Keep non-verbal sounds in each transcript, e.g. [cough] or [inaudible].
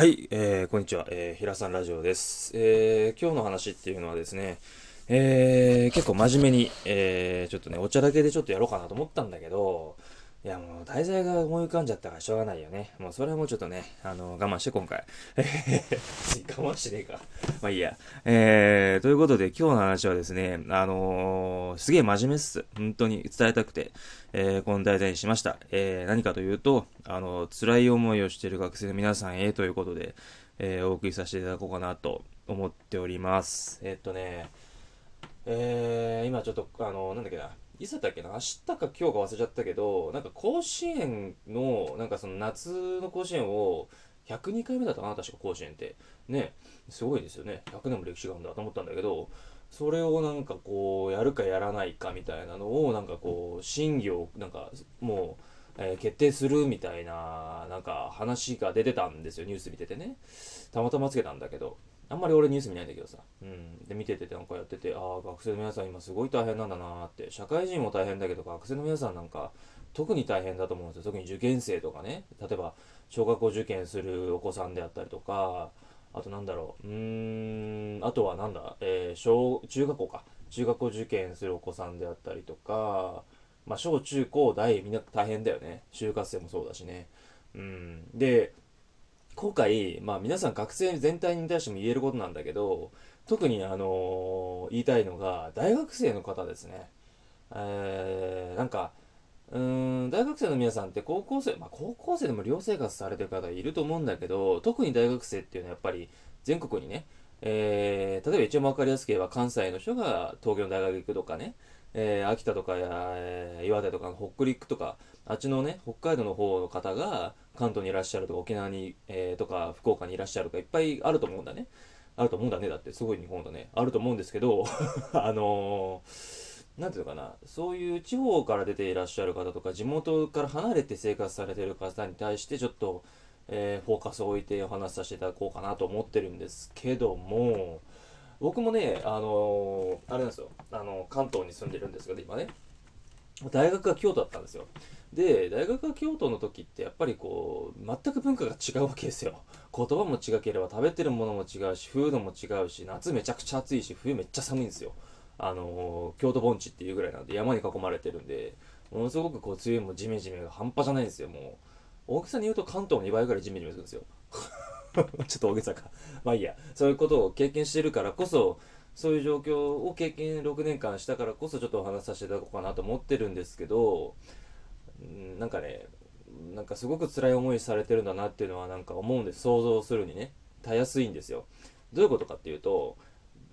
はい、えー、こんにちは、えー、平さんラジオです。えー、今日の話っていうのはですね、えー、結構真面目に、えー、ちょっとね、お茶だけでちょっとやろうかなと思ったんだけど、いやもう題材が思い浮かんじゃったからしょうがないよね。もうそれはもうちょっとね、あの、我慢して今回。え [laughs] 我慢しねえか。まあいいや。えー、ということで今日の話はですね、あのー、すげえ真面目っす。本当に伝えたくて、えー、この題材にしました。えー、何かというと、あの、辛い思いをしている学生の皆さんへということで、えー、お送りさせていただこうかなと思っております。えー、っとね、えー、今ちょっと、あの、なんだっけな。いつだったっけな？明日か今日か忘れちゃったけど、なんか甲子園の、なんかその夏の甲子園を、102回目だったかな？確か甲子園って。ね、すごいですよね。100年も歴史があるんだと思ったんだけど、それをなんかこう、やるかやらないかみたいなのを、なんかこう、審議を、なんかもう、えー、決定するみたいな、なんか話が出てたんですよ、ニュース見ててね。たまたまつけたんだけど。あんまり俺ニュース見ないんだけどさ。うん。で、見ててなんかやってて、ああ、学生の皆さん今すごい大変なんだなって。社会人も大変だけど、学生の皆さんなんか特に大変だと思うんですよ。特に受験生とかね。例えば、小学校受験するお子さんであったりとか、あとなんだろう。うーん、あとはなんだ、えー、小、中学校か。中学校受験するお子さんであったりとか、まあ、小中高大みんな大変だよね。就活生もそうだしね。うん。で、今回、まあ皆さん学生全体に対しても言えることなんだけど、特にあの、言いたいのが、大学生の方ですね。えー、なんか、うん、大学生の皆さんって高校生、まあ高校生でも寮生活されてる方いると思うんだけど、特に大学生っていうのはやっぱり全国にね、えー、例えば一番わかりやすく言えば関西の人が東京の大学行くとかね、えー、秋田とか、えー、岩手とか北陸とか、あっちのね、北海道の方の方が関東にいらっしゃるとか、沖縄に、えー、とか、福岡にいらっしゃるとか、いっぱいあると思うんだね。あると思うんだね。だって、すごい日本だね。あると思うんですけど、[laughs] あのー、ていうのかな、そういう地方から出ていらっしゃる方とか、地元から離れて生活されてる方に対して、ちょっと、え、フォーカスを置いてお話しさせていただこうかなと思ってるんですけども、僕もね、あのー、あれなんですよ、あの関東に住んでるんですけど、今ね、大学が京都だったんですよ。で、大学が京都の時ってやっぱりこう、全く文化が違うわけですよ。言葉も違ければ食べてるものも違うし、風土も違うし、夏めちゃくちゃ暑いし、冬めっちゃ寒いんですよ。あのー、京都盆地っていうぐらいなんで山に囲まれてるんで、ものすごくこう、梅雨もジメジメが半端じゃないんですよ、もう。大きさに言うと関東の2倍ぐらいジメジメするんですよ。[laughs] ちょっと大げさか。まあいいや。そういうことを経験してるからこそ、そういう状況を経験6年間したからこそちょっとお話しさせていただこうかなと思ってるんですけど、なんかね、なんかすごく辛い思いされてるんだなっていうのはなんか思うんです。想像するにね。たやすいんですよ。どういうことかっていうと、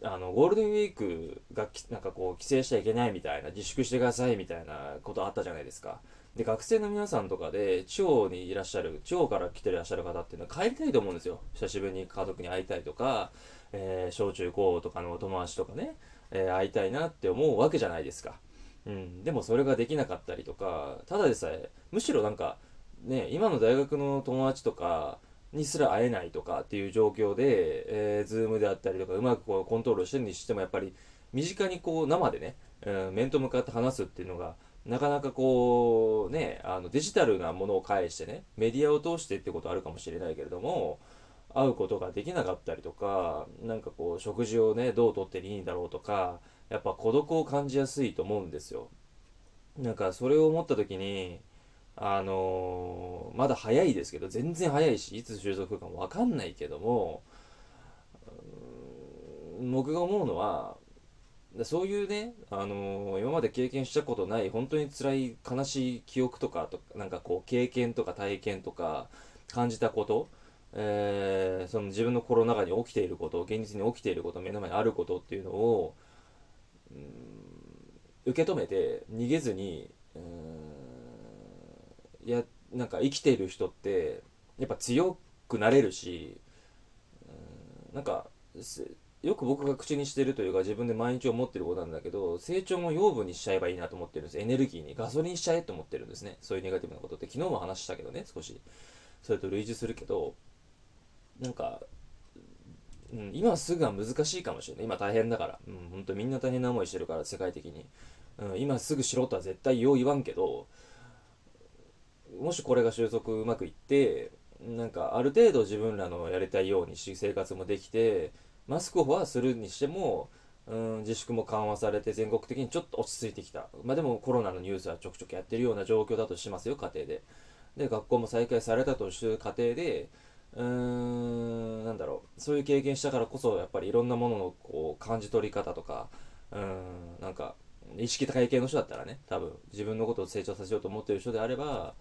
あの、ゴールデンウィークがなんかこう、帰省しちゃいけないみたいな、自粛してくださいみたいなことあったじゃないですか。で、学生の皆さんとかで、地方にいらっしゃる、地方から来てらっしゃる方っていうのは帰りたいと思うんですよ。久しぶりに家族に会いたいとか、えー、小中高とかのお友達とかね、えー、会いたいなって思うわけじゃないですか。うん。でもそれができなかったりとか、ただでさえ、むしろなんか、ね、今の大学の友達とかにすら会えないとかっていう状況で、えー、ズームであったりとか、うまくこうコントロールしてるにしても、やっぱり、身近にこう生でね、うん、面と向かって話すっていうのが、なかなかこう、ね、あのデジタルなものを介してね、メディアを通してってことあるかもしれないけれども、会うことができなかったりとか、なんかこう、食事をね、どうとっていいんだろうとか、やっぱ孤独を感じやすいと思うんですよ。なんかそれを思った時に、あのー、まだ早いですけど、全然早いし、いつ収束かもわかんないけども、僕が思うのは、そういうね、あのー、今まで経験したことない本当に辛い悲しい記憶とかとなんかこう経験とか体験とか感じたこと、えー、その自分の心の中に起きていること現実に起きていること目の前にあることっていうのを、うん、受け止めて逃げずに、うん、やなんか生きている人ってやっぱ強くなれるし、うん、なんかよく僕が口にしてるというか自分で毎日思ってることなんだけど成長も養分にしちゃえばいいなと思ってるんです。エネルギーにガソリンしちゃえと思ってるんですね。そういうネガティブなことって。昨日も話したけどね少し。それと類似するけどなんか、うん、今すぐは難しいかもしれない。今大変だから。うん本当みんな大変な思いしてるから世界的に、うん、今すぐしろとは絶対よう言わんけどもしこれが収束うまくいってなんかある程度自分らのやりたいようにし生活もできてマスクオフはするにしてもうん自粛も緩和されて全国的にちょっと落ち着いてきた。まあでもコロナのニュースはちょくちょくやってるような状況だとしますよ家庭で。で学校も再開されたという過程でうーんなんだろう。そういう経験したからこそやっぱりいろんなもののこう感じ取り方とかうんなんか意識高い系の人だったらね多分自分のことを成長させようと思ってる人であれば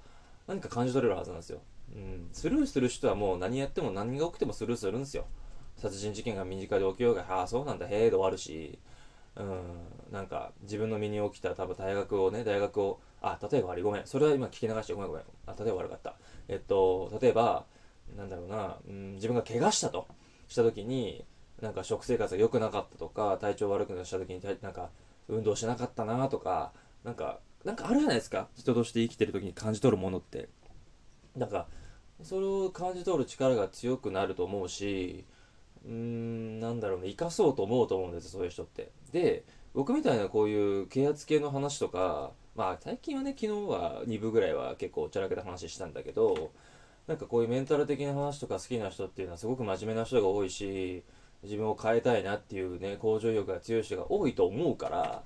何か感じ取れるはずなんですよ、うん、スルーする人はもう何やっても何が起きてもスルーするんですよ。殺人事件が身近で起きようがああそうなんだ。へえで終わるし。うん。なんか自分の身に起きた多分大学をね大学をあ例えば悪いごめん。それは今聞き流してごめんごめん。あ例えば悪かった。えっと例えばなんだろうな、うん、自分が怪我したと。した時になんか食生活が良くなかったとか体調悪くなった時になんか運動しなかったなとかなんかなんかあるじゃないですか。人として生きてる時に感じ取るものって。なんかそれを感じ取る力が強くなると思うしうーんなんだろうね。生かそうと思うと思うんですそういう人って。で僕みたいなこういう啓発系の話とかまあ最近はね昨日は2部ぐらいは結構おちゃらけた話したんだけどなんかこういうメンタル的な話とか好きな人っていうのはすごく真面目な人が多いし自分を変えたいなっていうね向上意欲が強い人が多いと思うから、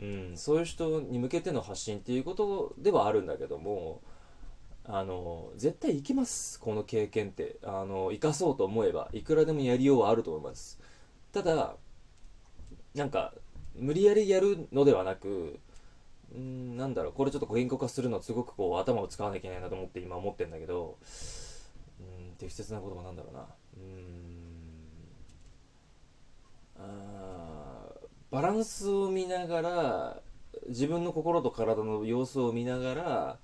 うん、そういう人に向けての発信っていうことではあるんだけどもあの絶対行きますこの経験って。あの生かそうと思えばいくらでもやりようはあると思います。ただなんか無理やりやるのではなくうんなんだろうこれちょっと言語化するのすごくこう頭を使わなきゃいけないなと思って今思ってんだけどうん適切な言葉なんだろうな。うん。あバランスを見ながら自分の心と体の様子を見ながら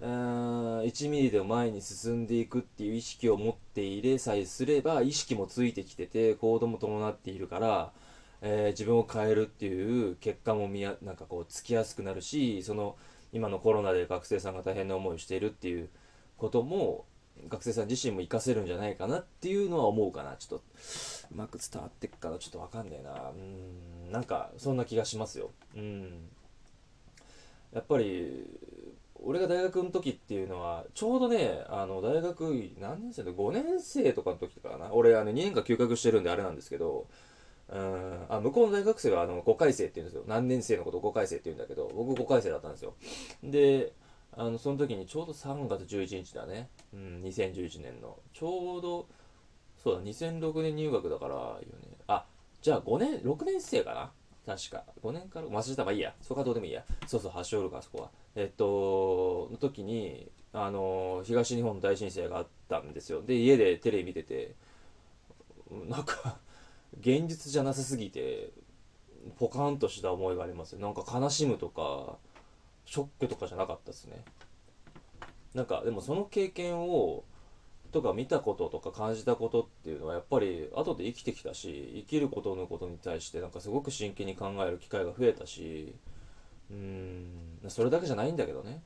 1ミリでも前に進んでいくっていう意識を持っていれさえすれば意識もついてきてて行動も伴っているから、えー、自分を変えるっていう結果も見やなんかこうつきやすくなるしその今のコロナで学生さんが大変な思いをしているっていうことも学生さん自身も活かせるんじゃないかなっていうのは思うかな。ちょっとうまく伝わってっかなちょっとわかんねえな。うんなんかそんな気がしますよ。うん。やっぱり俺が大学の時っていうのはちょうどねあの大学何年生で5年生とかの時かな。俺あの2年間休学してるんであれなんですけどうんあ向こうの大学生はあの5回生って言うんですよ。何年生のこと5回生って言うんだけど僕5回生だったんですよ。であのその時にちょうど3月11日だね、うん、2011年の。ちょうどそうだ2006年入学だからよね。あじゃあ5年6年生かな？確か。5年から忘れたまあいいや。そこはどうでもいいや。そうそう発祥るかそこは。えっとの時にあの東日本大震災があったんですよ。で家でテレビ見ててなんか現実じゃなさすぎてポカンとした思いがありますなんか悲しむとかショックとかじゃなかったですね。なんかでもその経験をとか見たこととか感じたことっていうのはやっぱり後で生きてきたし生きることのことに対してなんかすごく真剣に考える機会が増えたしうんそれだけじゃないんだけどね。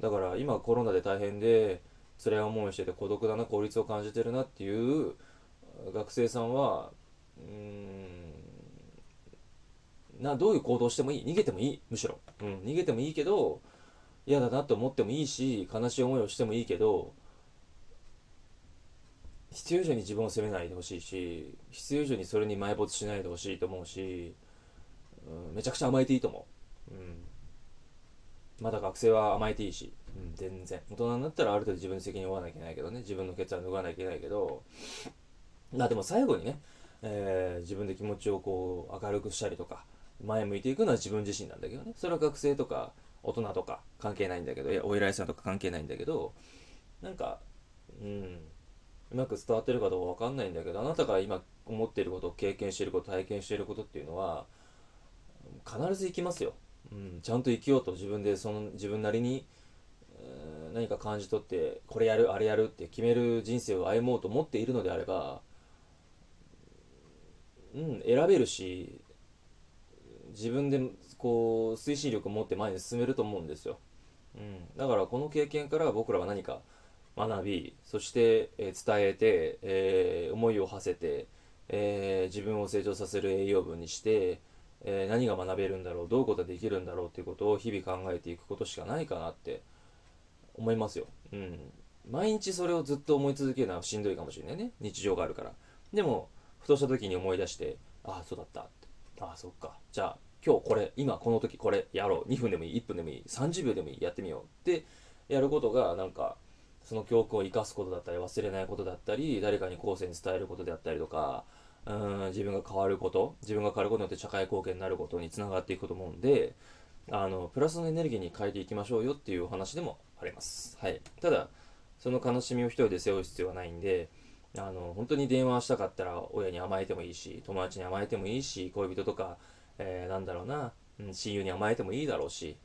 だから今コロナで大変で辛い思いしてて孤独だな孤立を感じてるなっていう学生さんはうんなどういう行動してもいい。逃げてもいいむしろ、うん、逃げてもいいけど嫌だなと思ってもいいし悲しい思いをしてもいいけど必要以上に自分を責めないでほしいし必要以上にそれに埋没しないでほしいと思うし、うん、めちゃくちゃ甘えていいと思う、うん、まだ学生は甘えていいし、うん、全然。大人になったらある程度自分に責任を負わなきゃいけないけどね。自分の決断を脱がなきゃいけないけど。まあでも最後にね、えー、自分で気持ちをこう明るくしたりとか前向いていくのは自分自身なんだけどね。それは学生とか大人とか関係ないんだけどいやお偉いさんとか関係ないんだけどなんかうん。うまく伝わってるかどうかわかんないんだけどあなたが今思っていること経験していること体験していることっていうのは必ず生きますよ、うん、ちゃんと生きようと自分でその自分なりに、何か感じ取ってこれやるあれやるって決める人生を歩もうと思っているのであればうん選べるし自分でこう推進力を持って前に進めると思うんですよ、うん、だからこの経験から僕らは何か学びそして、えー、伝えて、えー、思いを馳せて、えー、自分を成長させる栄養分にして、え何が学べるんだろうどういうことができるんだろうっていうことを日々考えていくことしかないかなって思いますよ。うん、毎日それをずっと思い続けるのはしんどいかもしれないね。日常があるから。でもふとした時に思い出してああそうだった。ってああそっか。じゃあ今日これ今この時これやろう。2分でもいい1分でもいい30秒でもいいやってみようってやることがなんかその教訓を生かすことだったり忘れないことだったり誰かに後世に伝えることであったりとかうん自分が変わること自分が変わることによって社会貢献になることにつながっていくと思うんであのプラスのエネルギーに変えていきましょうよっていうお話でもあります。はい、ただその悲しみを一人で背負う必要はないんであの本当に電話したかったら親に甘えてもいいし友達に甘えてもいいし恋人とか、えー、なんだろうな、うん、親友に甘えてもいいだろうし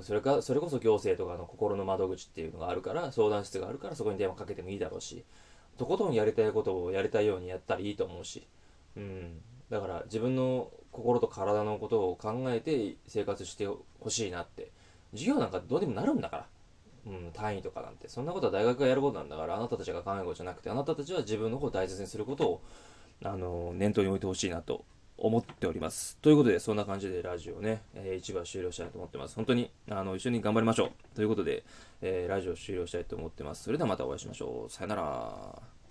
それかそれこそ行政とかの心の窓口っていうのがあるから相談室があるからそこに電話かけてもいいだろうしとことんやりたいことをやりたいようにやったらいいと思うし、うん、だから自分の心と体のことを考えて生活してほしいなって。授業なんかどうでもなるんだから。うん、単位とかなんて。そんなことは大学がやることなんだからあなたたちが考えることじゃなくてあなたたちは自分の方を大切にすることをあの念頭に置いてほしいなと思っております。ということでそんな感じでラジオね、えー、一部終了したいと思ってます。本当にあの一緒に頑張りましょう。ということで、えー、ラジオ終了したいと思ってます。それではまたお会いしましょう。さよなら。